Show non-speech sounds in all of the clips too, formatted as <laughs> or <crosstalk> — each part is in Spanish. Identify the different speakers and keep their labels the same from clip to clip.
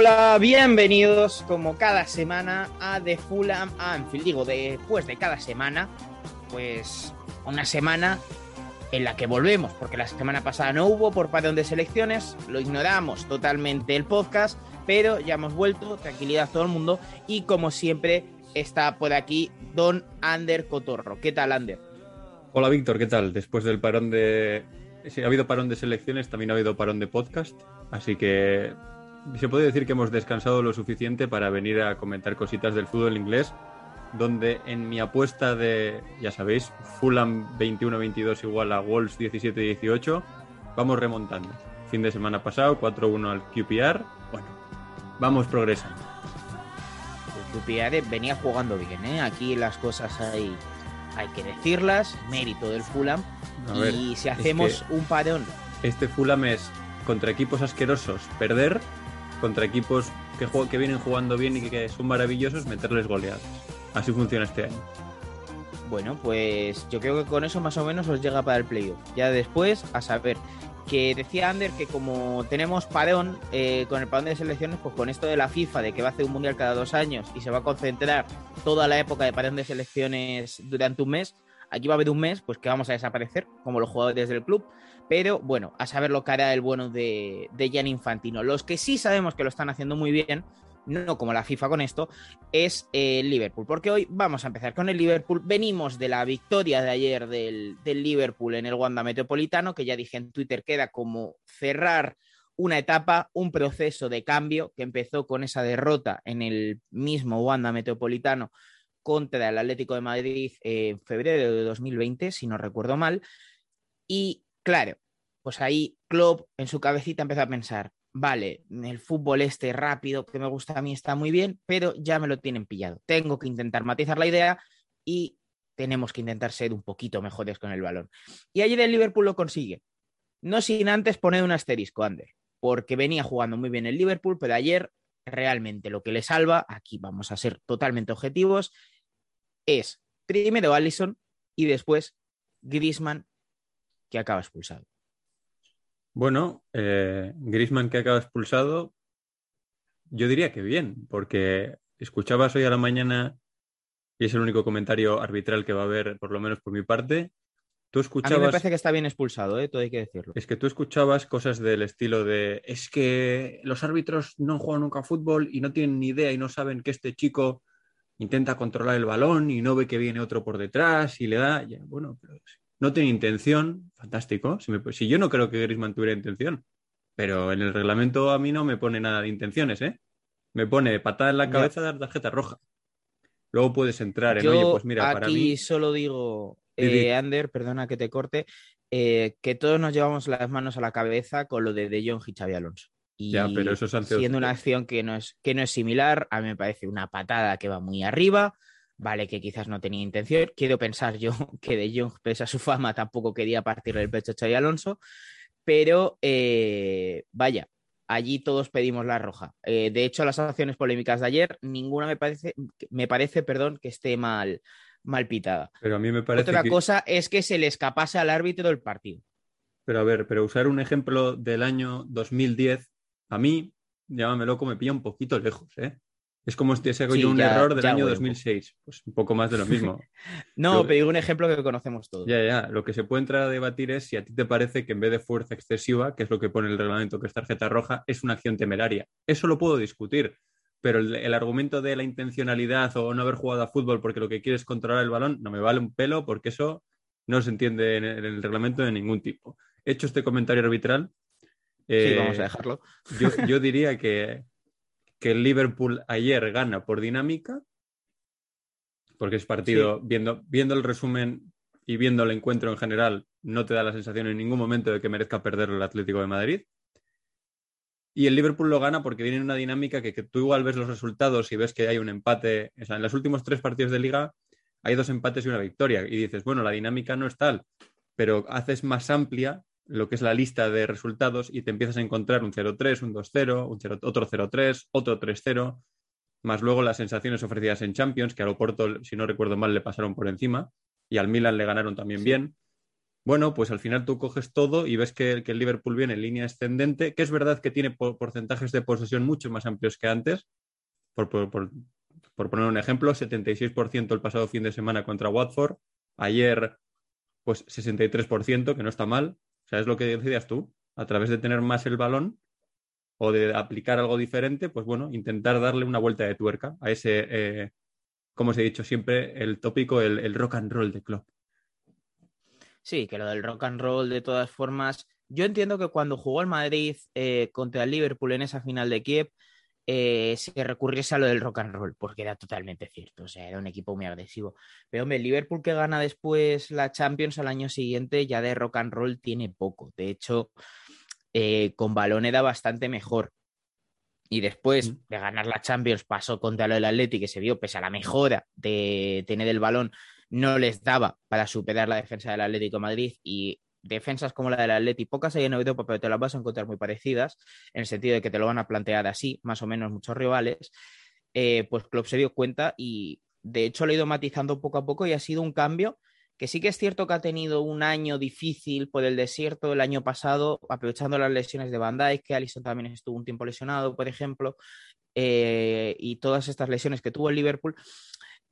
Speaker 1: Hola, bienvenidos como cada semana a The Fulham Anfield. Digo, después de cada semana, pues una semana en la que volvemos, porque la semana pasada no hubo por parón de selecciones, lo ignoramos totalmente el podcast, pero ya hemos vuelto, tranquilidad a todo el mundo, y como siempre está por aquí Don Ander Cotorro. ¿Qué tal, Ander?
Speaker 2: Hola Víctor, ¿qué tal? Después del parón de... Sí, ha habido parón de selecciones, también ha habido parón de podcast, así que se puede decir que hemos descansado lo suficiente para venir a comentar cositas del fútbol inglés, donde en mi apuesta de, ya sabéis, Fulham 21-22 igual a Wolves 17-18, vamos remontando. Fin de semana pasado, 4-1 al QPR, bueno, vamos progresando.
Speaker 1: El QPR venía jugando bien, ¿eh? Aquí las cosas hay, hay que decirlas, mérito del Fulham.
Speaker 2: A ver,
Speaker 1: y si
Speaker 2: es
Speaker 1: hacemos
Speaker 2: que-
Speaker 1: un parón
Speaker 2: Este Fulham es contra equipos asquerosos perder, contra equipos que, que vienen jugando bien y que son maravillosos meterles goleadas. Así funciona este año.
Speaker 1: Bueno, pues yo creo que con eso más o menos os llega para el playoff. Ya después, a saber. Que decía Ander que como tenemos parón eh, con el parón de selecciones, pues con esto de la FIFA, de que va a hacer un mundial cada dos años y se va a concentrar toda la época de parón de selecciones durante un mes, aquí va a haber un mes, pues que vamos a desaparecer, como los jugadores del club. Pero bueno, a saber lo que hará el bueno de, de Gianni Infantino. Los que sí sabemos que lo están haciendo muy bien, no como la FIFA con esto, es el Liverpool. Porque hoy vamos a empezar con el Liverpool. Venimos de la victoria de ayer del, del Liverpool en el Wanda Metropolitano, que ya dije en Twitter queda como cerrar una etapa, un proceso de cambio que empezó con esa derrota en el mismo Wanda Metropolitano contra el Atlético de Madrid en febrero de 2020, si no recuerdo mal. Y claro, pues ahí Klopp en su cabecita empezó a pensar, vale, el fútbol este rápido que me gusta a mí está muy bien, pero ya me lo tienen pillado. Tengo que intentar matizar la idea y tenemos que intentar ser un poquito mejores con el balón. Y ayer el Liverpool lo consigue. No sin antes poner un asterisco, Ander, porque venía jugando muy bien el Liverpool, pero ayer realmente lo que le salva, aquí vamos a ser totalmente objetivos, es primero Allison y después Griezmann, que acaba expulsado.
Speaker 2: Bueno, eh, Griezmann que acaba expulsado, yo diría que bien, porque escuchabas hoy a la mañana, y es el único comentario arbitral que va a haber, por lo menos por mi parte, tú
Speaker 1: A mí me
Speaker 2: escuchabas...
Speaker 1: parece que está bien expulsado, ¿eh? todo hay que decirlo.
Speaker 2: Es que tú escuchabas cosas del estilo de es que los árbitros no jugado nunca a fútbol y no tienen ni idea y no saben que este chico intenta controlar el balón y no ve que viene otro por detrás y le da. ya, bueno, pero no tiene intención, fantástico. Si, me- si yo no creo que Griezmann tuviera intención, pero en el reglamento a mí no me pone nada de intenciones, ¿eh? Me pone patada en la cabeza, dar tarjeta roja. Luego puedes entrar en,
Speaker 1: Yo
Speaker 2: oye, pues mira, para
Speaker 1: aquí
Speaker 2: mí.
Speaker 1: solo digo,
Speaker 2: Di, di.
Speaker 1: eh, Ander, perdona que te corte, eh, que todos nos llevamos las manos a la cabeza con lo de De Jong y Xavi Alonso. Y
Speaker 2: Ya, pero eso es
Speaker 1: siendo una acción que no, es, que no es similar, a mí me parece una patada que va muy arriba. Vale, que quizás no tenía intención. Quiero pensar yo <laughs> que De Jong, pese a su fama, tampoco quería partirle el pecho a Xabi Alonso. Pero eh, vaya, allí todos pedimos la roja. Eh, de hecho, las acciones polémicas de ayer, ninguna me parece, me parece, perdón, que esté mal, mal pitada.
Speaker 2: Pero a mí me parece
Speaker 1: Otra
Speaker 2: que...
Speaker 1: cosa es que se le escapase al árbitro el partido.
Speaker 2: Pero a ver, pero usar un ejemplo del año 2010, a mí, llámame loco, me pilla un poquito lejos, ¿eh? Es como si te hago
Speaker 1: Sí,
Speaker 2: yo un
Speaker 1: ya-
Speaker 2: error del año
Speaker 1: huele un poco.
Speaker 2: 2006. Pues un poco más de lo mismo. <laughs>
Speaker 1: No,
Speaker 2: Lo-
Speaker 1: pero digo un ejemplo que conocemos todos.
Speaker 2: Ya, ya. Lo que se puede entrar a debatir es si a ti te parece que en vez de fuerza excesiva, que es lo que pone el reglamento, que es tarjeta roja, es una acción temeraria. Eso lo puedo discutir. Pero el, el argumento de la intencionalidad o no haber jugado a fútbol porque lo que quieres es controlar el balón, no me vale un pelo porque eso no se entiende en el, en el reglamento de ningún tipo. Hecho este comentario arbitral,
Speaker 1: Sí,
Speaker 2: eh,
Speaker 1: vamos a dejarlo.
Speaker 2: yo, yo <laughs> diría que, que el Liverpool ayer gana por dinámica, porque es partido, viendo, viendo el resumen y viendo el encuentro en general, no te da la sensación en ningún momento de que merezca perder el Atlético de Madrid. Y el Liverpool lo gana porque viene en una dinámica que, que tú igual ves los resultados y ves que hay un empate. O sea, en los últimos tres partidos de liga hay dos empates y una victoria. Y dices, bueno, la dinámica no es tal, pero haces más amplia lo que es la lista de resultados y te empiezas a encontrar un 0-3, un 2-0, un 0 otro 0-3, otro 3-0, más luego las sensaciones ofrecidas en Champions, que al Oporto, si no recuerdo mal, le pasaron por encima y al Milan le ganaron también
Speaker 1: Sí.
Speaker 2: bien. Bueno, pues al final tú coges todo y ves que, que el Liverpool viene en línea ascendente, que es verdad que tiene por- porcentajes de posesión mucho más amplios que antes. Por, por- por- por poner un ejemplo, 76% el pasado fin de semana contra Watford. Ayer, pues 63%, que no está mal. Sea, es lo que decías tú. A través de tener más el balón o de aplicar algo diferente, pues bueno, intentar darle una vuelta de tuerca a ese, eh, como os he dicho siempre, el tópico, el, rock and roll de club.
Speaker 1: Sí, que lo del rock and roll, de todas formas. Yo entiendo que cuando jugó el Madrid eh, contra el Liverpool en esa final de Kiev, eh, se recurriese a lo del rock and roll, porque era totalmente cierto. O sea, era un equipo muy agresivo. Pero, hombre, el Liverpool que gana después la Champions al año siguiente, ya de rock and roll tiene poco. De hecho, eh, con balón era bastante mejor. Y después
Speaker 2: Mm.
Speaker 1: de ganar la Champions pasó contra lo del Atleti, que se vio, pese a la mejora de tener el balón, no les daba para superar la defensa del Atlético de Madrid y defensas como la del Atleti, pocas hay en Europa, pero te las vas a encontrar muy parecidas, en el sentido de que te lo van a plantear así, más o menos muchos rivales, eh, pues Klopp se dio cuenta y de hecho lo ha ido matizando poco a poco y ha sido un cambio que sí que es cierto que ha tenido un año difícil por el desierto el año pasado, aprovechando las lesiones de Van Dijk, que Alisson también estuvo un tiempo lesionado, por ejemplo, eh, y todas estas lesiones que tuvo el Liverpool,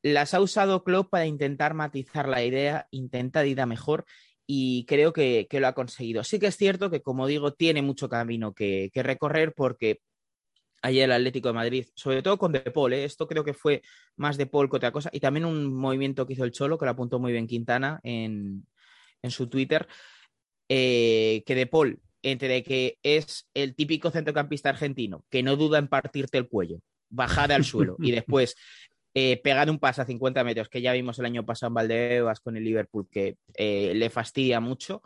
Speaker 1: las ha usado Klopp para intentar matizar la idea, intentar ir a mejor y creo que, que lo ha conseguido. Sí que es cierto que, como digo, tiene mucho camino que, que recorrer porque ayer el Atlético de Madrid, sobre todo con De Paul, ¿eh? esto creo que fue más De Paul que otra cosa, y también un movimiento que hizo el Cholo, que lo apuntó muy bien Quintana en, en su Twitter, eh, que De Paul, entre que es el típico centrocampista argentino, que no duda en partirte el cuello, bajar al suelo y <laughs> después eh, pegar un pase a 50 metros, que ya vimos el año pasado en Valdebebas con el Liverpool, que eh, le fastidia mucho,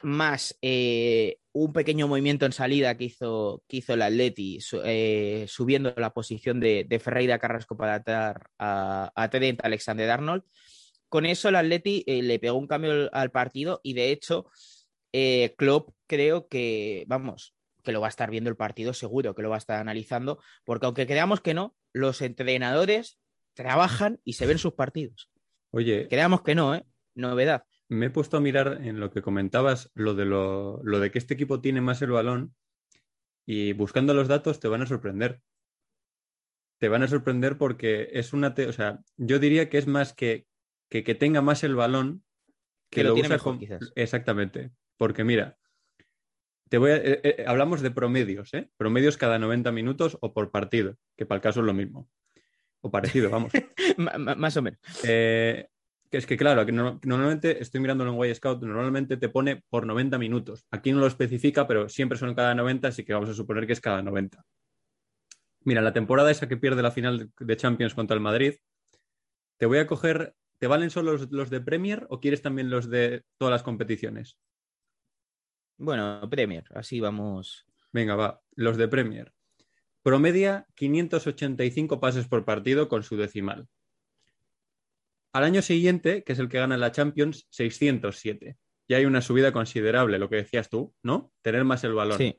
Speaker 1: más eh, un pequeño movimiento en salida que hizo, que hizo el Atleti, su- subiendo la posición de, de Ferreira Carrasco para atar a, a Alexander Arnold. Con eso el Atleti le pegó un cambio al, partido y de hecho Klopp creo que, vamos, que lo va a estar viendo el partido seguro, que lo va a estar analizando, porque aunque creamos que no, los entrenadores trabajan y se ven sus partidos.
Speaker 2: Oye,
Speaker 1: Creamos que no, ¿eh? Novedad.
Speaker 2: me he puesto a mirar en lo que comentabas, lo de, lo, lo de que este equipo tiene más el balón y buscando los datos te van a sorprender. Te van a sorprender porque es una... te- o sea, yo diría que es más que que, que tenga más el balón que,
Speaker 1: Que lo
Speaker 2: lo,
Speaker 1: tiene
Speaker 2: usa
Speaker 1: mejor,
Speaker 2: con-
Speaker 1: quizás.
Speaker 2: Exactamente. Porque mira, te voy a- eh, eh, hablamos de promedios, ¿eh? Promedios cada 90 minutos o por partido, que para el caso es lo mismo. O parecido, vamos. <laughs>
Speaker 1: Más o menos.
Speaker 2: Eh, que es que, claro, que no- normalmente estoy mirándolo en Way Scout, normalmente te pone por 90 minutos. Aquí no lo especifica, pero siempre son cada 90, así que vamos a suponer que es cada 90. Mira, la temporada esa que pierde la final de Champions contra el Madrid, te voy a coger. ¿Te valen solo los, los de Premier o quieres también los de todas las competiciones?
Speaker 1: Bueno, Premier, así vamos.
Speaker 2: Venga, va. Los de Premier. Promedia 585 pases por partido con su decimal. Al año siguiente, que es el que gana la Champions, 607. Ya hay una subida considerable, lo que decías tú, ¿no? Tener más el balón.
Speaker 1: Sí,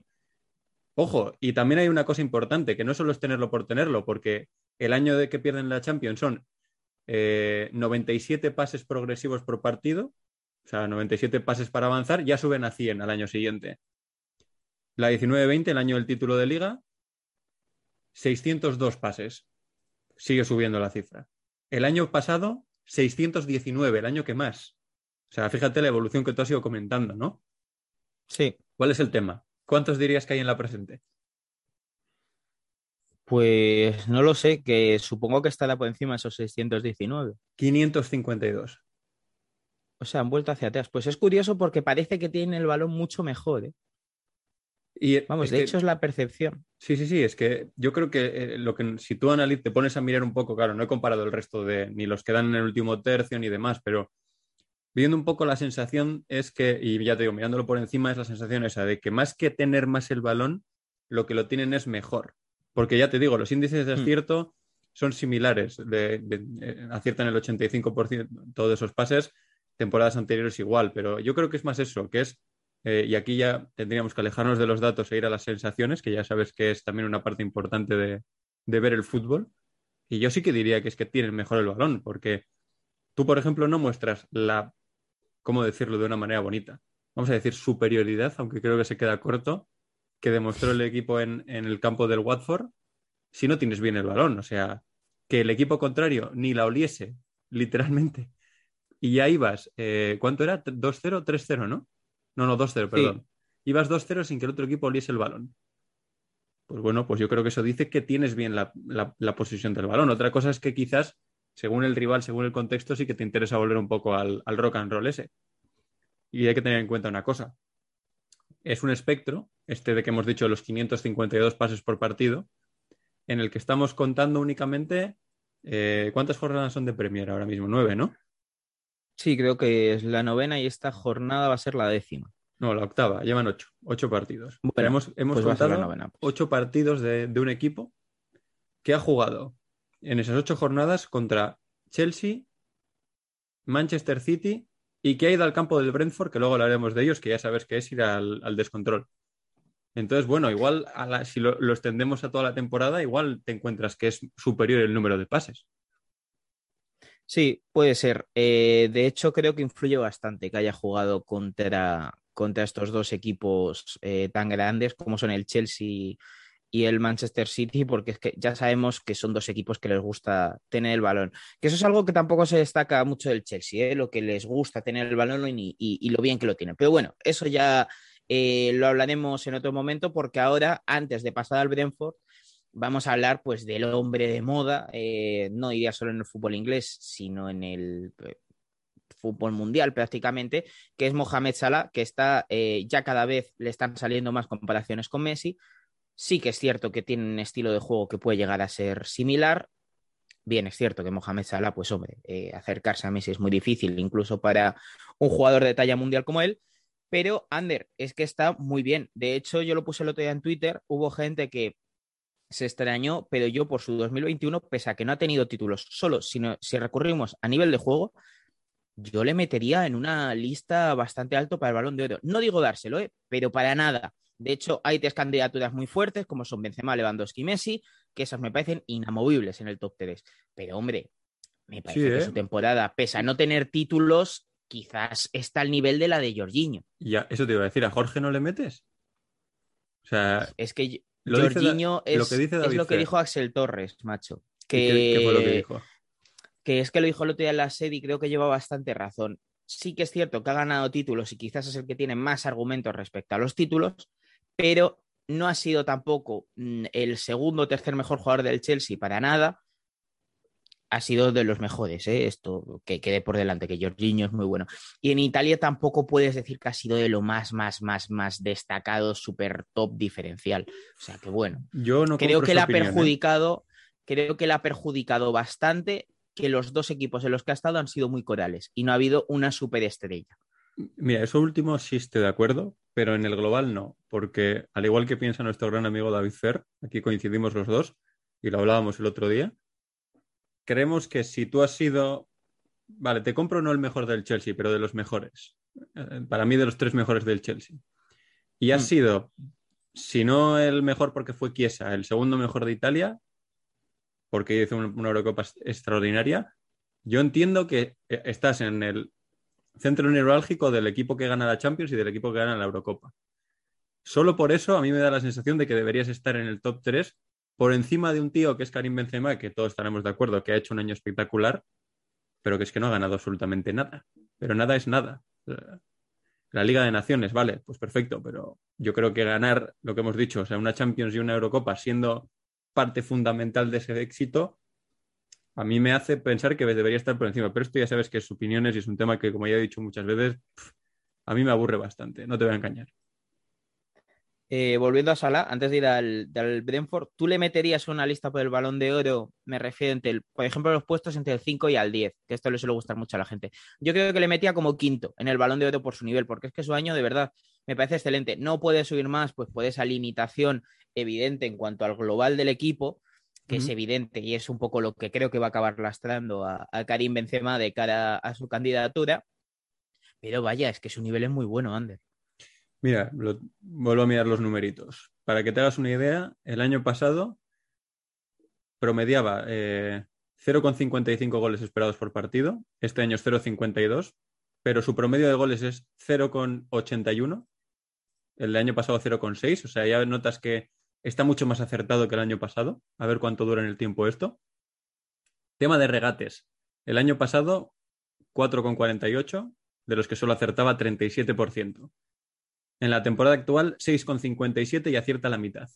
Speaker 2: Ojo, y también hay una cosa importante, que no solo es tenerlo por tenerlo, porque el año de que pierden la Champions son eh, 97 pases progresivos por partido, o sea, 97 pases para avanzar, ya suben a 100 al año siguiente. La 19-20, el año del título de liga, 602 pases. Sigue subiendo la cifra. El año pasado, 619, el año que más. O sea, fíjate la evolución que tú has ido comentando, ¿no?
Speaker 1: sí.
Speaker 2: ¿Cuál es el tema? ¿Cuántos dirías que hay en la presente?
Speaker 1: Pues no lo sé, que supongo que estará por encima de esos 619.
Speaker 2: 552.
Speaker 1: O sea, han vuelto hacia atrás. Pues es curioso porque parece que tienen el balón mucho mejor. ¿eh?
Speaker 2: Y
Speaker 1: Vamos,
Speaker 2: es
Speaker 1: de
Speaker 2: que-
Speaker 1: hecho es la percepción.
Speaker 2: Sí, sí, sí, es que yo creo que eh, lo que si tú analizas, te pones a mirar un poco, claro, no he comparado el resto de ni los que dan en el último tercio ni demás, pero viendo un poco la sensación es que, y ya te digo, mirándolo por encima, es la sensación esa de que más que tener más el balón, lo que lo tienen es mejor. Porque ya te digo, los índices de
Speaker 1: Hmm.
Speaker 2: acierto son similares, de, de- eh, aciertan el 85% de esos pases, temporadas anteriores igual, pero yo creo que es más eso, que es eh, y aquí ya tendríamos que alejarnos de los datos e ir a las sensaciones, que ya sabes que es también una parte importante de, ver el fútbol. Y yo sí que diría que es que tienen mejor el balón, porque tú, por ejemplo, no muestras la, ¿cómo decirlo de una manera bonita? Vamos a decir superioridad, aunque creo que se queda corto, que demostró el equipo en, en el campo del Watford, si no tienes bien el balón. O sea, que el equipo contrario ni la oliese, literalmente. Y ya ibas, eh, ¿cuánto era? ¿2-0? ¿3-0, no? No, no, 2-0, perdón. Ibas 2-0 sin que el otro equipo oliese el balón. Pues bueno, pues yo creo que eso dice que tienes bien la, la- la posesión del balón. Otra cosa es que quizás, según el rival, según el contexto, sí que te interesa volver un poco al, al rock and roll ese. Y hay que tener en cuenta una cosa. Es un espectro, este de que hemos dicho los 552 pases por partido, en el que estamos contando únicamente. eh, ¿Cuántas jornadas son de Premier ahora mismo? Nueve, ¿no?
Speaker 1: Sí, creo que es la novena y esta jornada va a ser la décima.
Speaker 2: No, la octava, llevan ocho, ocho partidos.
Speaker 1: Bueno,
Speaker 2: hemos hemos
Speaker 1: pues
Speaker 2: contado
Speaker 1: novena.
Speaker 2: ocho partidos de, de un equipo que ha jugado en esas ocho jornadas contra Chelsea, Manchester City y que ha ido al campo del Brentford, que luego hablaremos de ellos, que ya sabes que es ir al, al descontrol. Entonces, bueno, igual a la- si lo, lo extendemos a toda la temporada, igual te encuentras que es superior el número de pases.
Speaker 1: Sí, puede ser. Eh, de hecho, creo que influye bastante que haya jugado contra, contra estos dos equipos eh, tan grandes como son el Chelsea y el Manchester City, porque es que ya sabemos que son dos equipos que les gusta tener el balón. Que eso es algo que tampoco se destaca mucho del Chelsea, ¿eh? lo que les gusta tener el balón y, y- y lo bien que lo tienen. Pero bueno, eso ya eh, lo hablaremos en otro momento, porque ahora, antes de pasar al Brentford, vamos a hablar pues del hombre de moda, eh, no diría solo en el fútbol inglés, sino en el eh, fútbol mundial prácticamente, que es Mohamed Salah, que está eh, ya cada vez le están saliendo más comparaciones con Messi. Sí que es cierto que tiene un estilo de juego que puede llegar a ser similar. Bien, es cierto que Mohamed Salah, pues hombre, acercarse a Messi es muy difícil, incluso para un jugador de talla mundial como él. Pero, Ander, es que está muy bien. De hecho, yo lo puse el otro día en Twitter. Hubo gente que se extrañó, pero yo por su 2021, pese a que no ha tenido títulos solo, sino si recurrimos a nivel de juego, yo le metería en una lista bastante alto para el balón de oro. No digo dárselo, ¿eh? pero para nada. De hecho, hay tres candidaturas muy fuertes, como son Benzema, Lewandowski y Messi, que esas me parecen inamovibles en el top 3. Pero, hombre, me parece
Speaker 2: Sí,
Speaker 1: que
Speaker 2: ¿eh?
Speaker 1: su temporada, pese a no tener títulos, quizás está al nivel de la de Jorginho.
Speaker 2: Y ya, eso te iba a decir, ¿a Jorge no le metes? O sea,
Speaker 1: Es que
Speaker 2: Lo dice
Speaker 1: Jorginho es,
Speaker 2: lo que dice
Speaker 1: es
Speaker 2: David
Speaker 1: lo que
Speaker 2: Fer.
Speaker 1: dijo Axel Torres, macho.
Speaker 2: ¿qué,
Speaker 1: Que,
Speaker 2: qué fue lo que dijo?
Speaker 1: que es que lo dijo el otro día en la serie y creo que lleva bastante razón. Sí que es cierto que ha ganado títulos y quizás es el que tiene más argumentos respecto a los títulos, pero no ha sido tampoco mm, el segundo o tercer mejor jugador del Chelsea para nada. Ha sido de los mejores, ¿eh? esto que quede por delante, que Jorginho es muy bueno. Y en Italia tampoco puedes decir que ha sido de lo más, más, más, más destacado, super top diferencial. O sea que bueno,
Speaker 2: Yo no
Speaker 1: creo que le ha
Speaker 2: ¿eh?
Speaker 1: perjudicado, creo que le ha perjudicado bastante que los dos equipos en los que ha estado han sido muy corales y no ha habido una superestrella.
Speaker 2: Mira, eso último sí estoy de acuerdo, pero en el global no, porque al igual que piensa nuestro gran amigo David Fer, aquí coincidimos los dos y lo hablábamos el otro día, creemos que si tú has sido, vale, te compro no el mejor del Chelsea, pero de los mejores, eh, para mí de los tres mejores del Chelsea, y has
Speaker 1: Mm.
Speaker 2: sido, si no el mejor porque fue Chiesa, el segundo mejor de Italia, porque hizo un- una Eurocopa extraordinaria, yo entiendo que eh, estás en el centro neurálgico del equipo que gana la Champions y del equipo que gana la Eurocopa. Solo por eso a mí me da la sensación de que deberías estar en el top 3 por encima de un tío que es Karim Benzema, que todos estaremos de acuerdo que ha hecho un año espectacular, pero que es que no ha ganado absolutamente nada. Pero nada es nada. La Liga de Naciones, vale, pues perfecto, pero yo creo que ganar lo que hemos dicho, o sea, una Champions y una Eurocopa siendo parte fundamental de ese éxito, a mí me hace pensar que debería estar por encima. Pero esto ya sabes que es opiniones y es un tema que, como ya he dicho muchas veces, a mí me aburre bastante, no te voy a engañar.
Speaker 1: Eh, volviendo a Salah, antes de ir al, Brentford, ¿tú le meterías una lista por el balón de oro? Me refiero, entre el, por ejemplo, los puestos entre el 5 y al 10, que esto le suele gustar mucho a la gente. Yo creo que le metía como quinto en el balón de oro por su nivel, porque es que su año de verdad me parece excelente. No puede subir más, pues por esa limitación evidente en cuanto al global del equipo, que es evidente y es un poco lo que creo que va a acabar lastrando a, a Karim Benzema de cara a su candidatura. Pero vaya, es que su nivel es muy bueno, Ander.
Speaker 2: Mira, vuelvo a mirar los numeritos. Para que te hagas una idea, el año pasado promediaba eh, 0,55 goles esperados por partido. Este año es 0,52, pero su promedio de goles es 0,81. El año pasado 0,6. O sea, ya notas que está mucho más acertado que el año pasado. A ver cuánto dura en el tiempo esto. Tema de regates. El año pasado 4,48, de los que solo acertaba 37%. En la temporada actual, 6,57 y acierta la mitad.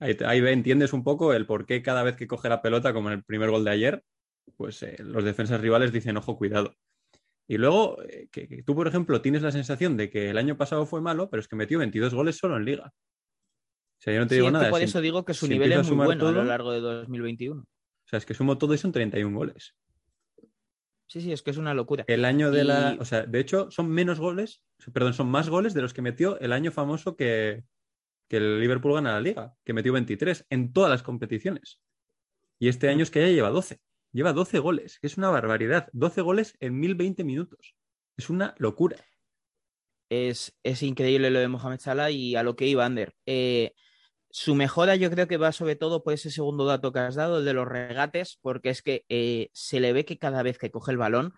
Speaker 2: Ahí, te- ahí ve- entiendes un poco el por qué cada vez que coge la pelota, como en el primer gol de ayer, pues eh, los defensas rivales dicen, ojo, cuidado. Y luego, eh, que, que tú, por ejemplo, tienes la sensación de que el año pasado fue malo, pero es que metió 22 goles solo en liga. O sea, yo no te
Speaker 1: Sí,
Speaker 2: digo
Speaker 1: es que
Speaker 2: nada.
Speaker 1: por
Speaker 2: si-
Speaker 1: eso digo que su
Speaker 2: si
Speaker 1: nivel es muy bueno a lo largo de 2021.
Speaker 2: O sea, es que sumo todo y son 31 goles.
Speaker 1: Sí, sí, es que es una locura.
Speaker 2: El año de la. O sea, de hecho, son menos goles, perdón, son más goles de los que metió el año famoso que, que el Liverpool gana la liga, que metió 23 en todas las competiciones. Y este año es que ya lleva 12. Lleva 12 goles, que es una barbaridad. 12 goles en 1020 minutos. Es una locura.
Speaker 1: Es, es increíble lo de Mohamed Salah y a lo que iba Ander. Eh, su mejora yo creo que va sobre todo por ese segundo dato que has dado, el de los regates, porque es que eh, se le ve que cada vez que coge el balón,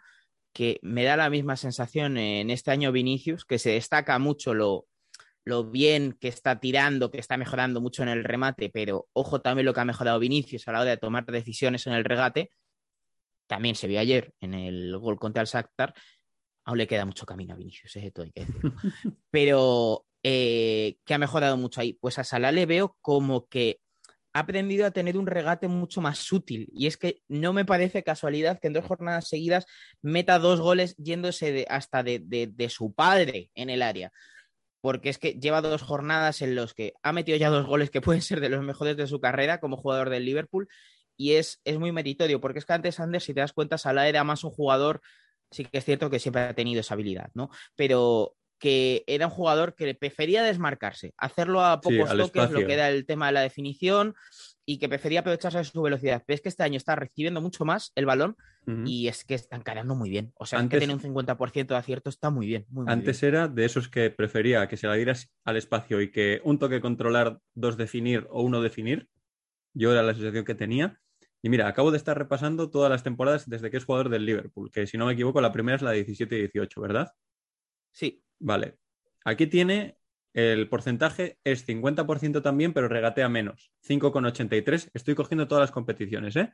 Speaker 1: que me da la misma sensación en este año Vinicius, que se destaca mucho lo, lo bien que está tirando, que está mejorando mucho en el remate, pero ojo también lo que ha mejorado Vinicius a la hora de tomar decisiones en el regate. También se vio ayer en el gol contra el Shakhtar. Aún le queda mucho camino a Vinicius, ¿eh? todo hay que decirlo. <laughs> Pero eh, que ha mejorado mucho ahí. Pues a Salah le veo como que ha aprendido a tener un regate mucho más útil. Y es que no me parece casualidad que en dos jornadas seguidas meta dos goles yéndose hasta de su padre en el área. Porque es que lleva dos jornadas en los que ha metido ya dos goles que pueden ser de los mejores de su carrera como jugador del Liverpool. Y es, es muy meritorio, porque es que antes, Anders, si te das cuenta, Salah era más un jugador, sí que es cierto que siempre ha tenido esa habilidad, ¿no? Pero que era un jugador que prefería desmarcarse, hacerlo a pocos toques, lo que era el tema de la definición, y que prefería aprovecharse de su velocidad. Pero es que este año está recibiendo mucho más el balón y es que está encarando muy bien. O sea, es
Speaker 2: Antes-
Speaker 1: que tiene un 50% de acierto, está muy bien. Muy, muy
Speaker 2: Antes era de esos que prefería que se la dieras al espacio y que un toque controlar, dos definir o uno definir. Yo era la sensación que tenía. Y mira, acabo de estar repasando todas las temporadas desde que es jugador del Liverpool, que si no me equivoco, la primera es la de 17 y 18, ¿verdad?
Speaker 1: Sí,
Speaker 2: Vale. Aquí tiene el porcentaje, es 50% también, pero regatea menos. 5,83. Estoy cogiendo todas las competiciones, ¿eh?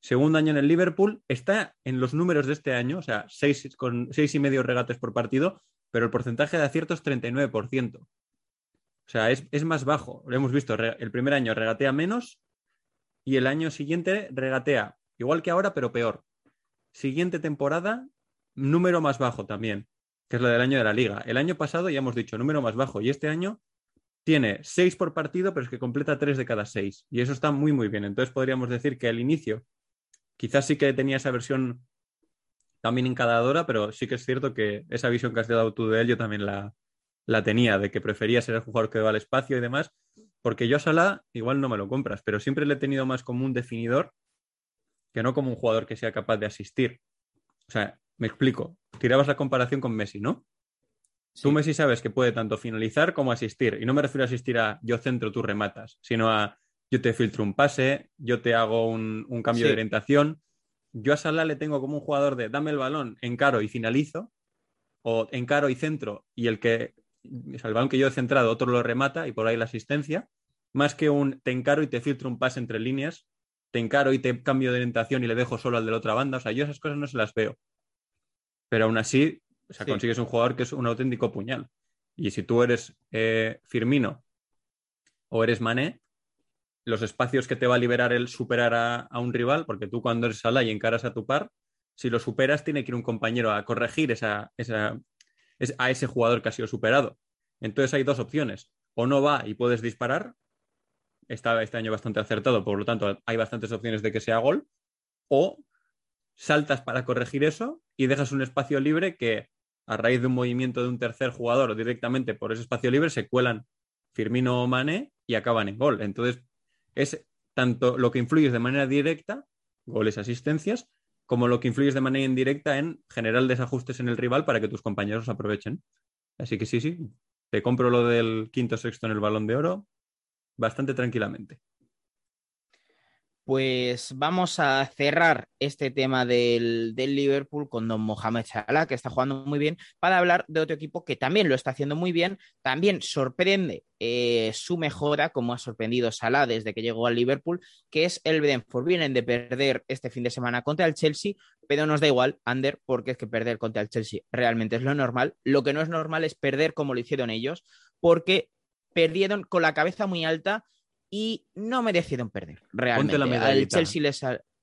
Speaker 2: Segundo año en el Liverpool, está en los números de este año, o sea, seis, con seis y medio regates por partido, pero el porcentaje de acierto es 39%. O sea, es, es más bajo. Lo hemos visto, el primer año regatea menos y el año siguiente regatea igual que ahora, pero peor. Siguiente temporada, número más bajo también, que es la del año de la liga. El año pasado, ya hemos dicho, número más bajo, y este año tiene seis por partido, pero es que completa tres de cada seis. Y eso está muy, muy bien. Entonces podríamos decir que al inicio quizás sí que tenía esa versión también encadadora, pero sí que es cierto que esa visión que has dado tú de él yo también la, la tenía, de que prefería ser el jugador que va al espacio y demás, porque yo a Salah igual no me lo compras, pero siempre le he tenido más como un definidor que no como un jugador que sea capaz de asistir. O sea, me explico. Tirabas la comparación con Messi, ¿no? Tú, Messi, sabes que puede tanto finalizar como asistir. Y no me refiero a asistir a yo centro, tú rematas, sino a yo te filtro un pase, yo te hago un, un cambio
Speaker 1: Sí.
Speaker 2: de orientación. Yo a Salah le tengo como un jugador de dame el balón, encaro y finalizo, o encaro y centro, y el que o sea, el balón que yo he centrado, otro lo remata y por ahí la asistencia, más que un te encaro y te filtro un pase entre líneas, te encaro y te cambio de orientación y le dejo solo al de la otra banda. O sea, yo esas cosas no se las veo. Pero aún así, o sea,
Speaker 1: Sí.
Speaker 2: consigues un jugador que es un auténtico puñal. Y si tú eres eh, Firmino o eres Mané, los espacios que te va a liberar el superar a, a un rival, porque tú cuando eres Salah y encaras a tu par, si lo superas, tiene que ir un compañero a corregir esa, esa, es- a ese jugador que ha sido superado. Entonces hay dos opciones. O no va y puedes disparar. Está este año bastante acertado, por lo tanto hay bastantes opciones de que sea gol. O saltas para corregir eso y dejas un espacio libre que a raíz de un movimiento de un tercer jugador o directamente por ese espacio libre se cuelan Firmino o Mané y acaban en gol. Entonces es tanto lo que influyes de manera directa, goles, asistencias, como lo que influyes de manera indirecta en generar desajustes en el rival para que tus compañeros aprovechen. Así que sí, sí, te compro lo del quinto sexto en el balón de oro bastante tranquilamente.
Speaker 1: Pues vamos a cerrar este tema del, del Liverpool con Don Mohamed Salah, que está jugando muy bien, para hablar de otro equipo que también lo está haciendo muy bien. También sorprende eh, su mejora, como ha sorprendido Salah desde que llegó al Liverpool, que es el Brentford. Vienen de perder este fin de semana contra el Chelsea, pero nos da igual, Ander, porque es que perder contra el Chelsea realmente es lo normal. Lo que no es normal es perder como lo hicieron ellos, porque perdieron con la cabeza muy alta y no merecieron perder realmente.
Speaker 2: la
Speaker 1: Al
Speaker 2: medallita.
Speaker 1: Chelsea les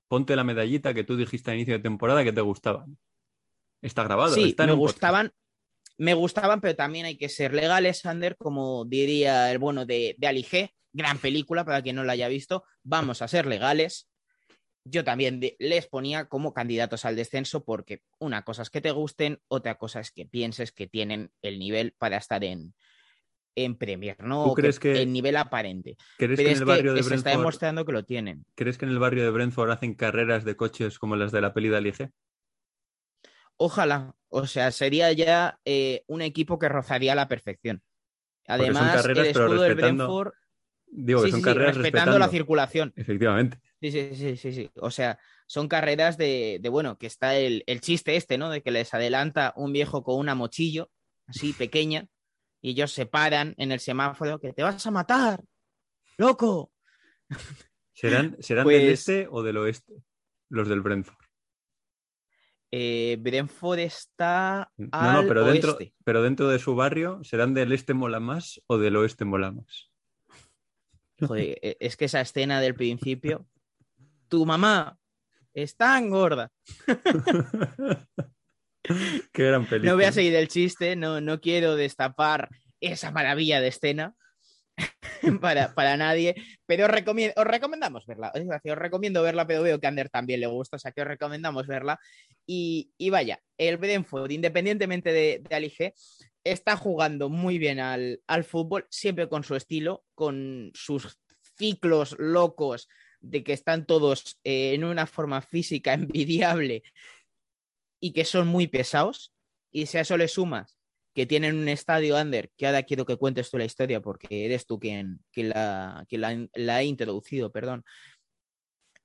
Speaker 2: Ponte la medallita que tú dijiste a inicio de temporada que te gustaban. Está grabado.
Speaker 1: Sí,
Speaker 2: está
Speaker 1: me
Speaker 2: podcast.
Speaker 1: gustaban, me gustaban, pero también hay que ser legales, Sander, como diría el bueno de, de Ali G, gran película para quien no la haya visto. Vamos a ser legales. Yo también les ponía como candidatos al descenso porque una cosa es que te gusten, otra cosa es que pienses que tienen el nivel para estar en, en Premier, ¿no?
Speaker 2: ¿Tú
Speaker 1: O
Speaker 2: crees que-
Speaker 1: el nivel aparente.
Speaker 2: ¿Crees
Speaker 1: Pero
Speaker 2: que en
Speaker 1: es
Speaker 2: el
Speaker 1: que
Speaker 2: barrio de
Speaker 1: se está
Speaker 2: Brentford,
Speaker 1: demostrando que lo tienen.
Speaker 2: ¿crees que en el barrio de Brentford hacen carreras de coches como las de la peli de Alige?
Speaker 1: Ojalá, o sea, sería ya eh, un equipo que rozaría la perfección.
Speaker 2: son
Speaker 1: Además,
Speaker 2: carreras,
Speaker 1: el
Speaker 2: pero
Speaker 1: escudo del Brentford,
Speaker 2: Digo que
Speaker 1: sí,
Speaker 2: son
Speaker 1: sí, sí,
Speaker 2: carreras
Speaker 1: respetando la circulación.
Speaker 2: Efectivamente.
Speaker 1: Sí, sí, sí, sí, sí. O sea, son carreras de, de, bueno, que está el, el chiste este, ¿no? De que les adelanta un viejo con una mochillo, así pequeña, y ellos se paran en el semáforo, que te vas a matar, loco.
Speaker 2: ¿Serán, <laughs> serán del
Speaker 1: Pues-
Speaker 2: este o del oeste? Los del Brentford.
Speaker 1: Eh, Brentford está
Speaker 2: No,
Speaker 1: al
Speaker 2: no, pero dentro,
Speaker 1: oeste.
Speaker 2: pero dentro de su barrio, ¿serán del este mola más o del oeste mola más?
Speaker 1: Joder, e- es que esa escena del principio, tu mamá es tan gorda. <laughs> <laughs>
Speaker 2: Qué gran película.
Speaker 1: No voy a seguir el chiste, no, no quiero destapar esa maravilla de escena <laughs> para, para nadie, pero os, recomiendo, os recomendamos verla. Os recomiendo verla, pero veo que a Ander también le gusta, o sea que os recomendamos verla. Y, y vaya, el Brentford, independientemente de, de está jugando muy bien al, al fútbol, siempre con su estilo, con sus ciclos locos de que están todos eh, en una forma física envidiable y que son muy pesados. Y si a eso le sumas que tienen un estadio under, que ahora quiero que cuentes tú la historia porque eres tú quien, quien, la, quien la, ha introducido, perdón,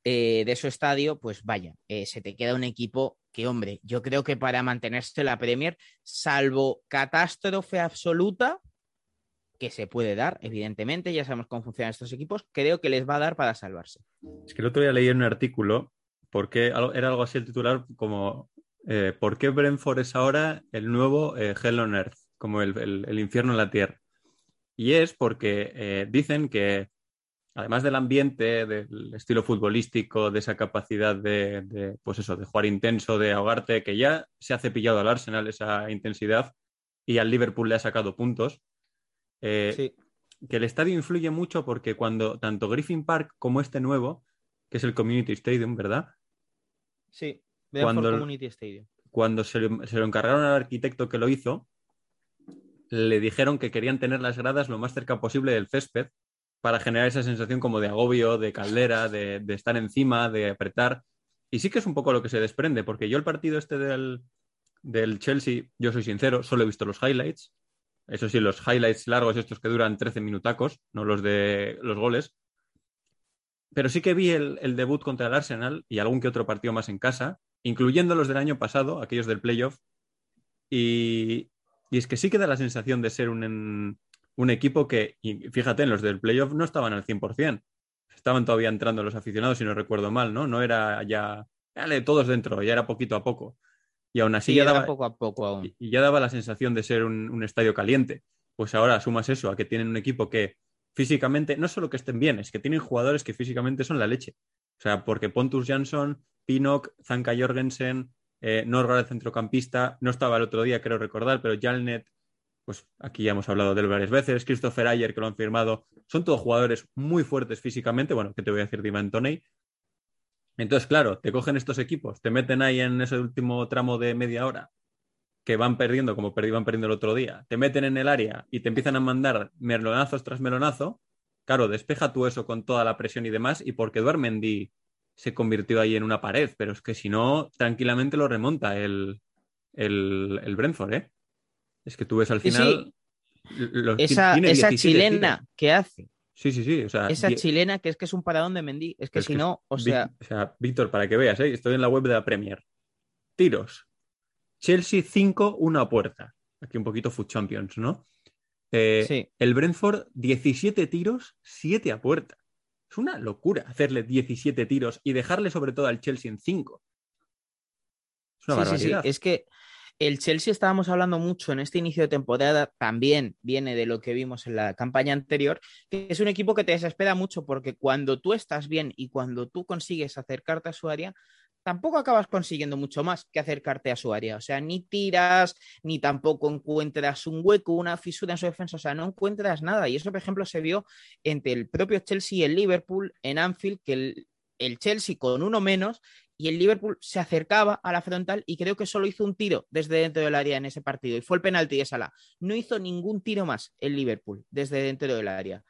Speaker 1: eh, de su estadio, pues vaya, eh, se te queda un equipo que, hombre, yo creo que para mantenerse en la Premier, salvo catástrofe absoluta, que se puede dar, evidentemente, ya sabemos cómo funcionan estos equipos, creo que les va a dar para salvarse.
Speaker 2: Es que el otro día leí en un artículo, porque era algo así el titular como eh, ¿Por qué Brentford es ahora el nuevo eh, Hell on Earth? Como el, el- el infierno en la tierra. Y es porque eh, dicen que, además del ambiente, del estilo futbolístico, de esa capacidad de, de, pues eso, de jugar intenso, de ahogarte, que ya se ha cepillado al Arsenal esa intensidad y al Liverpool le ha sacado puntos.
Speaker 1: Sí.
Speaker 2: que el estadio influye mucho porque cuando tanto Griffin Park como este nuevo, que es el Community Stadium, ¿verdad?
Speaker 1: Sí,
Speaker 2: Cuando
Speaker 1: Community Stadium.
Speaker 2: cuando se lo, se lo encargaron al arquitecto que lo hizo, le dijeron que querían tener las gradas lo más cerca posible del césped para generar esa sensación como de agobio, de caldera, de, de estar encima, de apretar. Y sí que es un poco lo que se desprende, porque yo el partido este del, del Chelsea, yo soy sincero, solo he visto los highlights. Eso sí, los highlights largos, estos que duran 13 minutacos, no los de los goles. Pero sí que vi el, el debut contra el Arsenal y algún que otro partido más en casa, incluyendo los del año pasado, aquellos del playoff. Y, y es que sí que da la sensación de ser un, un equipo que, y fíjate, en los del playoff no estaban al 100%. Estaban todavía entrando los aficionados, si no recuerdo mal, ¿no? No era ya, dale, todos dentro, ya era poquito a poco. Y aún así
Speaker 1: Sí,
Speaker 2: ya daba,
Speaker 1: poco a poco aún.
Speaker 2: y ya daba la sensación de ser un, un estadio caliente. Pues ahora sumas eso a que tienen un equipo que físicamente, no solo que estén bien, es que tienen jugadores que físicamente son la leche. O sea, porque Pontus Jansson, Pinnock, Zanka Jorgensen, eh, el centrocampista, no estaba el otro día, creo recordar, pero Jalnet, pues aquí ya hemos hablado de él varias veces, Christopher Ayer, que lo han firmado, son todos jugadores muy fuertes físicamente, bueno, ¿qué te voy a decir de Ivan Toney? Entonces, claro, te cogen estos equipos, te meten ahí en ese último tramo de media hora, que van perdiendo como iban perdiendo el otro día, te meten en el área y te empiezan a mandar melonazos tras melonazo, claro, despeja tú eso con toda la presión y demás, y porque Duarmendi se convirtió ahí en una pared, pero es que si no, tranquilamente lo remonta el, el, el Brentford, ¿eh? Es que tú ves al
Speaker 1: Sí,
Speaker 2: final...
Speaker 1: Esa, esa
Speaker 2: 17
Speaker 1: chilena
Speaker 2: tiros.
Speaker 1: que hace,
Speaker 2: Sí, sí, sí. O sea,
Speaker 1: esa chilena que es que es un paradón de Mendy, es que
Speaker 2: es
Speaker 1: si
Speaker 2: que
Speaker 1: no, o sea,
Speaker 2: o sea, Víctor, para que veas, ¿eh? estoy en la web de la Premier. Tiros. Chelsea 5, 1 a puerta. Aquí un poquito Food Champions, ¿no? Eh,
Speaker 1: Sí.
Speaker 2: El Brentford, 17 tiros, 7 a puerta. Es una locura hacerle 17 tiros y dejarle sobre todo al Chelsea en 5. Es una
Speaker 1: Sí, sí, sí.
Speaker 2: barbaridad.
Speaker 1: Es que el Chelsea estábamos hablando mucho en este inicio de temporada, también viene de lo que vimos en la campaña anterior, que es un equipo que te desespera mucho porque cuando tú estás bien y cuando tú consigues acercarte a su área, tampoco acabas consiguiendo mucho más que acercarte a su área. O sea, ni tiras, ni tampoco encuentras un hueco, una fisura en su defensa, o sea, no encuentras nada. Y eso, por ejemplo, se vio entre el propio Chelsea y el Liverpool en Anfield, que el, el Chelsea con uno menos y el Liverpool se acercaba a la frontal y creo que solo hizo un tiro desde dentro del área en ese partido y fue el penalti de Salah. No hizo ningún tiro más el Liverpool desde dentro del área.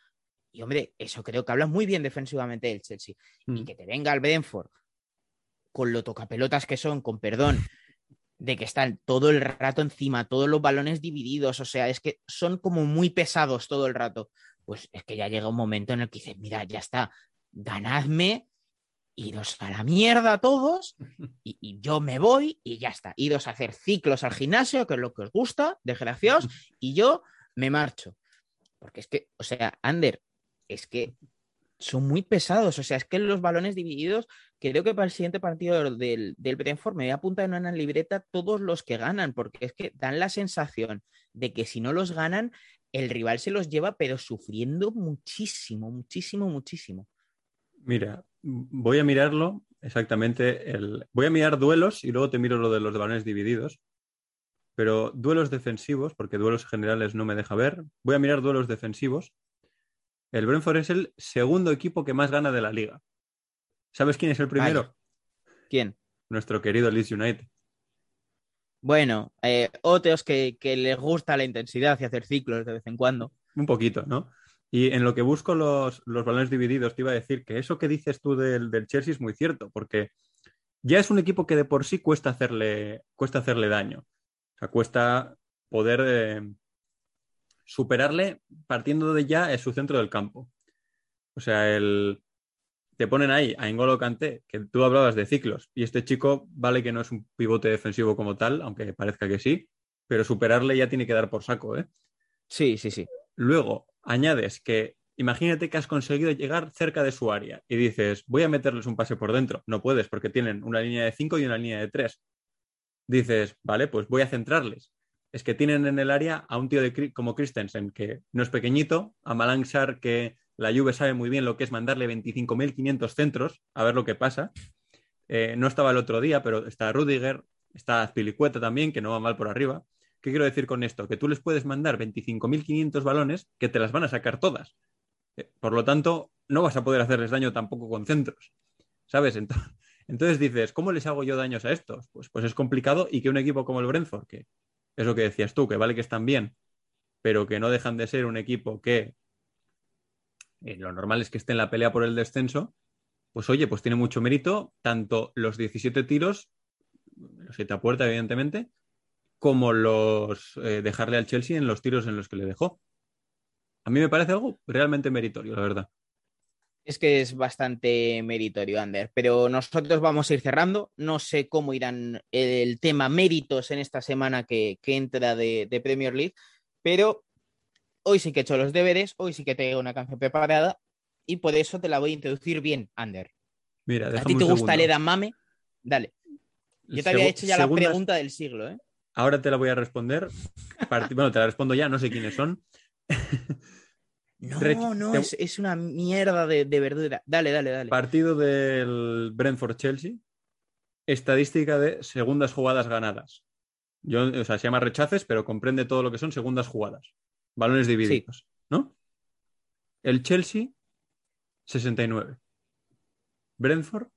Speaker 1: Y hombre, eso creo que habla muy bien defensivamente del Chelsea.
Speaker 2: Mm.
Speaker 1: Y que te venga el Brentford con lo tocapelotas que son, con perdón, de que están todo el rato encima, todos los balones divididos, o sea, es que son como muy pesados todo el rato. Pues es que ya llega un momento en el que dices, mira, ya está, ganadme, iros a la mierda todos y, yo me voy y ya está. Iros a hacer ciclos al gimnasio, que es lo que os gusta, desgraciados, y yo me marcho. Porque es que, o sea, Ander, es que son muy pesados. O sea, es que los balones divididos, creo que para el siguiente partido del, del Brentford me voy a apuntar en una libreta todos los que ganan, porque es que dan la sensación de que si no los ganan, el rival se los lleva, pero sufriendo muchísimo, muchísimo, muchísimo.
Speaker 2: Mira, voy a mirarlo exactamente. El... Voy a mirar duelos y luego te miro lo de los balones divididos. Pero duelos defensivos, porque duelos generales no me deja ver. Voy a mirar duelos defensivos. El Brentford es el segundo equipo que más gana de la liga. ¿Sabes quién es el primero?
Speaker 1: ¿Quién?
Speaker 2: Nuestro querido Leeds United.
Speaker 1: Bueno, eh, otros que, que les gusta la intensidad y hacer ciclos de vez en cuando.
Speaker 2: Un poquito, ¿no? Y en lo que busco los, los balones divididos, te iba a decir que eso que dices tú del, del Chelsea es muy cierto, porque ya es un equipo que de por sí cuesta hacerle, cuesta hacerle daño. O sea, cuesta poder eh, superarle partiendo de ya en su centro del campo. O sea, el, te ponen ahí a Engolo Kanté, que tú hablabas de ciclos, y este chico vale que no es un pivote defensivo como tal, aunque parezca que sí, pero superarle ya tiene que dar por saco, ¿eh?
Speaker 1: Sí, sí, sí.
Speaker 2: Luego añades que imagínate que has conseguido llegar cerca de su área y dices, voy a meterles un pase por dentro. No puedes porque tienen una línea de 5 y una línea de 3. Dices, vale, pues voy a centrarles. Es que tienen en el área a un tío de, como Christensen, que no es pequeñito, a Malang Sarr, que la Juve sabe muy bien lo que es mandarle 25.500 centros, a ver lo que pasa. Eh, no estaba el otro día, pero está Rudiger, está Azpilicueta también, que no va mal por arriba. ¿Qué quiero decir con esto? Que tú les puedes mandar 25.500 balones que te las van a sacar todas. Eh, Por lo tanto, no vas a poder hacerles daño tampoco con centros. ¿Sabes? Ento- <laughs> Entonces dices, ¿cómo les hago yo daños a estos? Pues, pues es complicado y que un equipo como el Brentford, que es lo que decías tú, que vale que están bien, pero que no dejan de ser un equipo que eh, lo normal es que esté en la pelea por el descenso, pues oye, pues tiene mucho mérito, tanto los 17 tiros, los 7 a puerta, evidentemente, como los eh, dejarle al Chelsea en los tiros en los que le dejó. A mí me parece algo realmente meritorio, la verdad.
Speaker 1: Es que es bastante meritorio, Ander, pero nosotros vamos a ir cerrando. No sé cómo irán el tema méritos en esta semana que, que entra de, de Premier League, pero hoy sí que he hecho los deberes, hoy sí que tengo una canción preparada y por eso te la voy a introducir bien, Ander.
Speaker 2: Mira,
Speaker 1: ¿A ti te gusta el edamame? Dale. Yo te había hecho ya la pregunta del siglo, ¿eh?
Speaker 2: Ahora te la voy a responder. <laughs> Bueno, te la respondo ya, no sé quiénes son. <laughs>
Speaker 1: No,
Speaker 2: Re-
Speaker 1: no,
Speaker 2: te-
Speaker 1: es, es una mierda de, de verdura. Dale, dale, dale.
Speaker 2: Partido del Brentford-Chelsea. Estadística de segundas jugadas ganadas. Yo, o sea, se llama rechaces, pero comprende todo lo que son segundas jugadas. Balones divididos, ¿no? El Chelsea, 69. Brentford,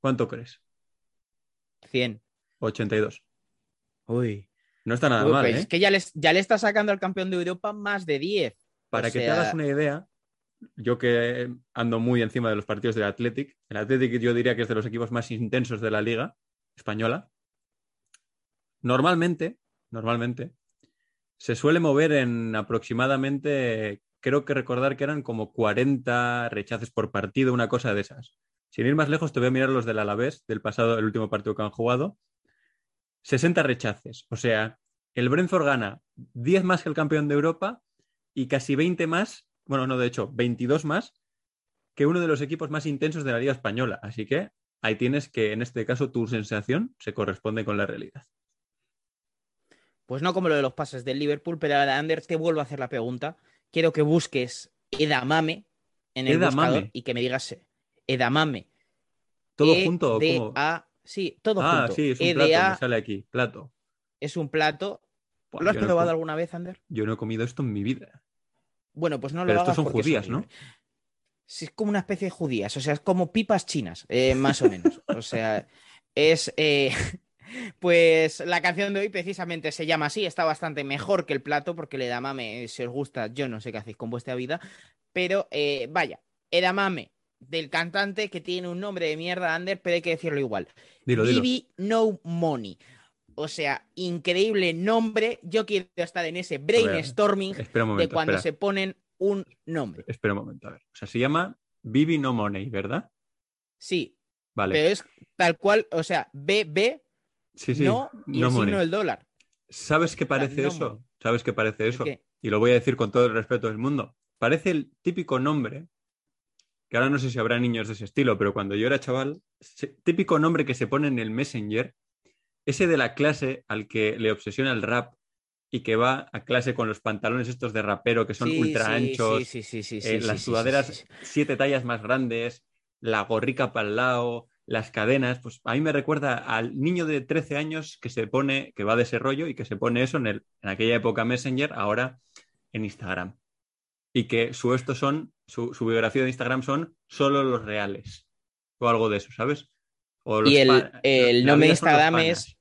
Speaker 2: ¿cuánto crees?
Speaker 1: 100.
Speaker 2: 82.
Speaker 1: Uy.
Speaker 2: No está nada
Speaker 1: Uy,
Speaker 2: mal,
Speaker 1: pues
Speaker 2: ¿eh?
Speaker 1: Es que ya le, ya le está sacando al campeón de Europa más de 10.
Speaker 2: Para
Speaker 1: o
Speaker 2: que te hagas una idea, yo que ando muy encima de los partidos del Athletic, el Athletic yo diría que es de los equipos más intensos de la liga española. Normalmente, normalmente, se suele mover en aproximadamente, creo que recordar que eran como 40 rechaces por partido, una cosa de esas. Sin ir más lejos, te voy a mirar los del Alavés, del pasado, el último partido que han jugado. 60 rechaces. O sea, el Brentford gana 10 más que el campeón de Europa y casi 20 más, bueno, no, de hecho, 22 más que uno de los equipos más intensos de la Liga Española. Así que ahí tienes que, en este caso, tu sensación se corresponde con la realidad.
Speaker 1: Pues no como lo de los pases del Liverpool, pero ahora, Ander, te vuelvo a hacer la pregunta. Quiero que busques Edamame en el
Speaker 2: Edamame.
Speaker 1: buscador y que me digas Edamame.
Speaker 2: ¿Todo
Speaker 1: E
Speaker 2: junto cómo?
Speaker 1: A sí, todo
Speaker 2: Ah,
Speaker 1: junto.
Speaker 2: sí, es un plato, me sale aquí, plato.
Speaker 1: es un plato.
Speaker 2: Buah,
Speaker 1: ¿Lo has
Speaker 2: yo, no he
Speaker 1: probado alguna vez, Ander?
Speaker 2: yo no he comido esto en mi vida.
Speaker 1: Bueno, pues no lo
Speaker 2: Pero
Speaker 1: hagas
Speaker 2: estos son judías, ¿no?
Speaker 1: Sí, es como una especie de judías, o sea, es como pipas chinas, eh, más o menos. O sea, es. eh, <laughs> pues la canción de hoy precisamente se llama así, está bastante mejor que el plato, porque el edamame, eh, si os gusta, yo no sé qué hacéis con vuestra vida, pero eh, vaya, edamame del cantante que tiene un nombre de mierda, Ander, pero hay que decirlo igual.
Speaker 2: Dilo, dilo.
Speaker 1: No Money. O sea, increíble nombre. Yo quiero estar en ese brainstorming
Speaker 2: Espera un
Speaker 1: de cuando
Speaker 2: espera.
Speaker 1: se ponen un nombre.
Speaker 2: Espera un momento, a ver. O sea, se llama Bibi No Money, ¿verdad?
Speaker 1: Sí,
Speaker 2: Vale.
Speaker 1: pero es tal cual, o sea, BB,
Speaker 2: sí, sí.
Speaker 1: no y
Speaker 2: no
Speaker 1: el
Speaker 2: money.
Speaker 1: signo del dólar.
Speaker 2: ¿Sabes qué parece
Speaker 1: no
Speaker 2: eso?
Speaker 1: money.
Speaker 2: ¿Sabes qué parece
Speaker 1: ¿El
Speaker 2: eso?
Speaker 1: qué?
Speaker 2: Y lo voy a decir con todo el respeto del mundo. Parece el típico nombre, que ahora no sé si habrá niños de ese estilo, pero cuando yo era chaval, típico nombre que se pone en el Messenger, ese de la clase al que le obsesiona el rap y que va a clase con los pantalones estos de rapero que son
Speaker 1: Sí,
Speaker 2: ultra anchos,
Speaker 1: sí, sí, sí, sí, sí,
Speaker 2: las sudaderas siete tallas más grandes, la gorrica para el lado, las cadenas, pues a mí me recuerda al niño de 13 años que se pone, que va de ese rollo y que se pone eso en, el, en aquella época Messenger, ahora en Instagram. Y que su esto son, su, su biografía de Instagram son solo los reales. O algo de eso, ¿sabes? O los
Speaker 1: Y el, el nombre de Instagram es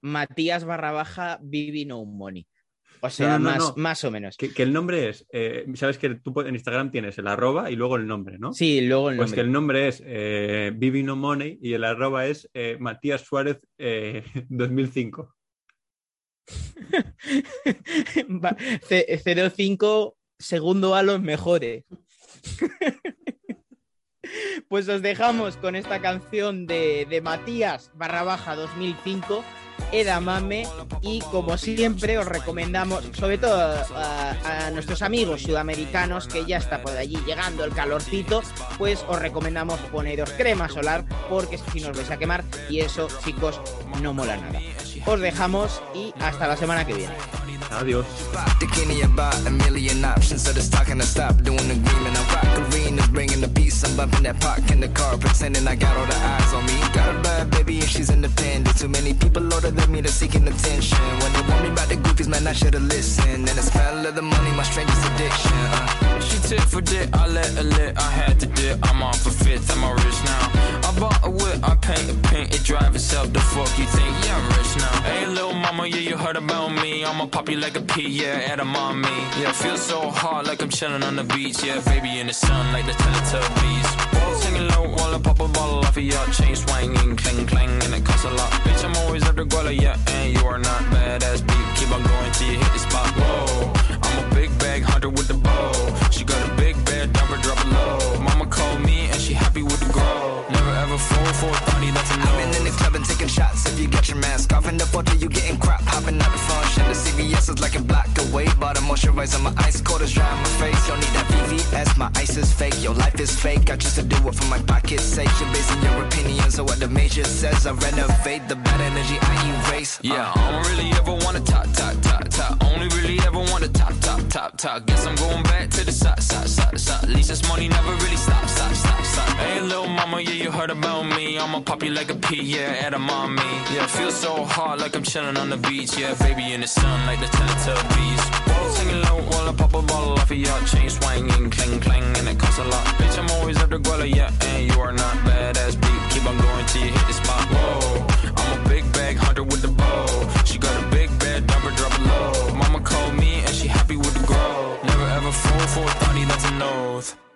Speaker 1: Matías barra baja Bibi No Money. O sea,
Speaker 2: no, no,
Speaker 1: más,
Speaker 2: no.
Speaker 1: más o menos.
Speaker 2: Que, que el nombre es, eh, sabes que tú en Instagram tienes el arroba y luego el nombre, ¿no?
Speaker 1: Sí, luego el
Speaker 2: Pues que
Speaker 1: nombre.
Speaker 2: el nombre es eh, Bibi No Money y el arroba es eh, Matías Suárez eh, <laughs> 2005. <laughs>
Speaker 1: Va- C- 05 segundo a los mejores. <laughs> pues os dejamos con esta canción de, de Matías barra baja 2005, Edamame, y como siempre os recomendamos, sobre todo a, a nuestros amigos sudamericanos, que ya está por allí llegando el calorcito, pues os recomendamos poneros crema solar, porque si nos vais a quemar, y eso chicos no mola nada. Os dejamos y hasta la semana que viene.
Speaker 2: Adiós.
Speaker 3: To. I'm bringing the peace. I'm bumping that park in the car, pretending I got all the eyes on me. Got a bad baby and she's independent. Too many people older than me, they're seeking attention. When they want me about the goofies, man, I should've listened. And the smell of the money, my strangest addiction. Uh.
Speaker 4: Tit for dick, I let her lit, I had to dip. I'm off a fifth, I'm a rich now. I bought a whip, I
Speaker 5: yourself the fuck you think? Yeah, I'm rich now. Hey, little mama, yeah, you heard about me. I'ma pop you like a pea, yeah, at a mommy. Yeah, feel so hot like I'm chilling on the beach. Yeah, baby in the sun like the Teletubbies. Singing low while I pop a bottle off of your chain swinging, clang clang, and it costs a lot. Bitch, I'm always after Guala, yeah, and you are not
Speaker 3: glasses like a block away, but moisturizer, my ice cold is dry on my face. Don't need that VVS, my ice is fake. Your life is fake. I choose to do it for my pocket's sake. You're basing your opinions on what the major says. I renovate the bad energy I erase. Uh,
Speaker 5: Yeah, I don't really ever wanna top, top, top, top. Only really ever wanna top, top, top, top. Guess I'm going back to the side, side, side, side. At least this money never really stop, stop, stop, stop. Hey, little mama, yeah, you heard about me. I'ma pop you like a pea, yeah, at a mommy. Yeah, feel so hot like I'm chilling on the beach. Yeah, baby in the sun like the Teletubbies. Balls singing low while I pop a bottle off of your chain swinging, clang clang, and it costs a lot. Bitch, I'm always after Guala, yeah, and you are not badass beat. Keep on going till you hit the spot. Whoa, I'm a big bag hunter with the bow. She got a big bed, dump her, drop it low. Mama called me and she happy with the grow. Never ever fall for a thotty, that's an oath.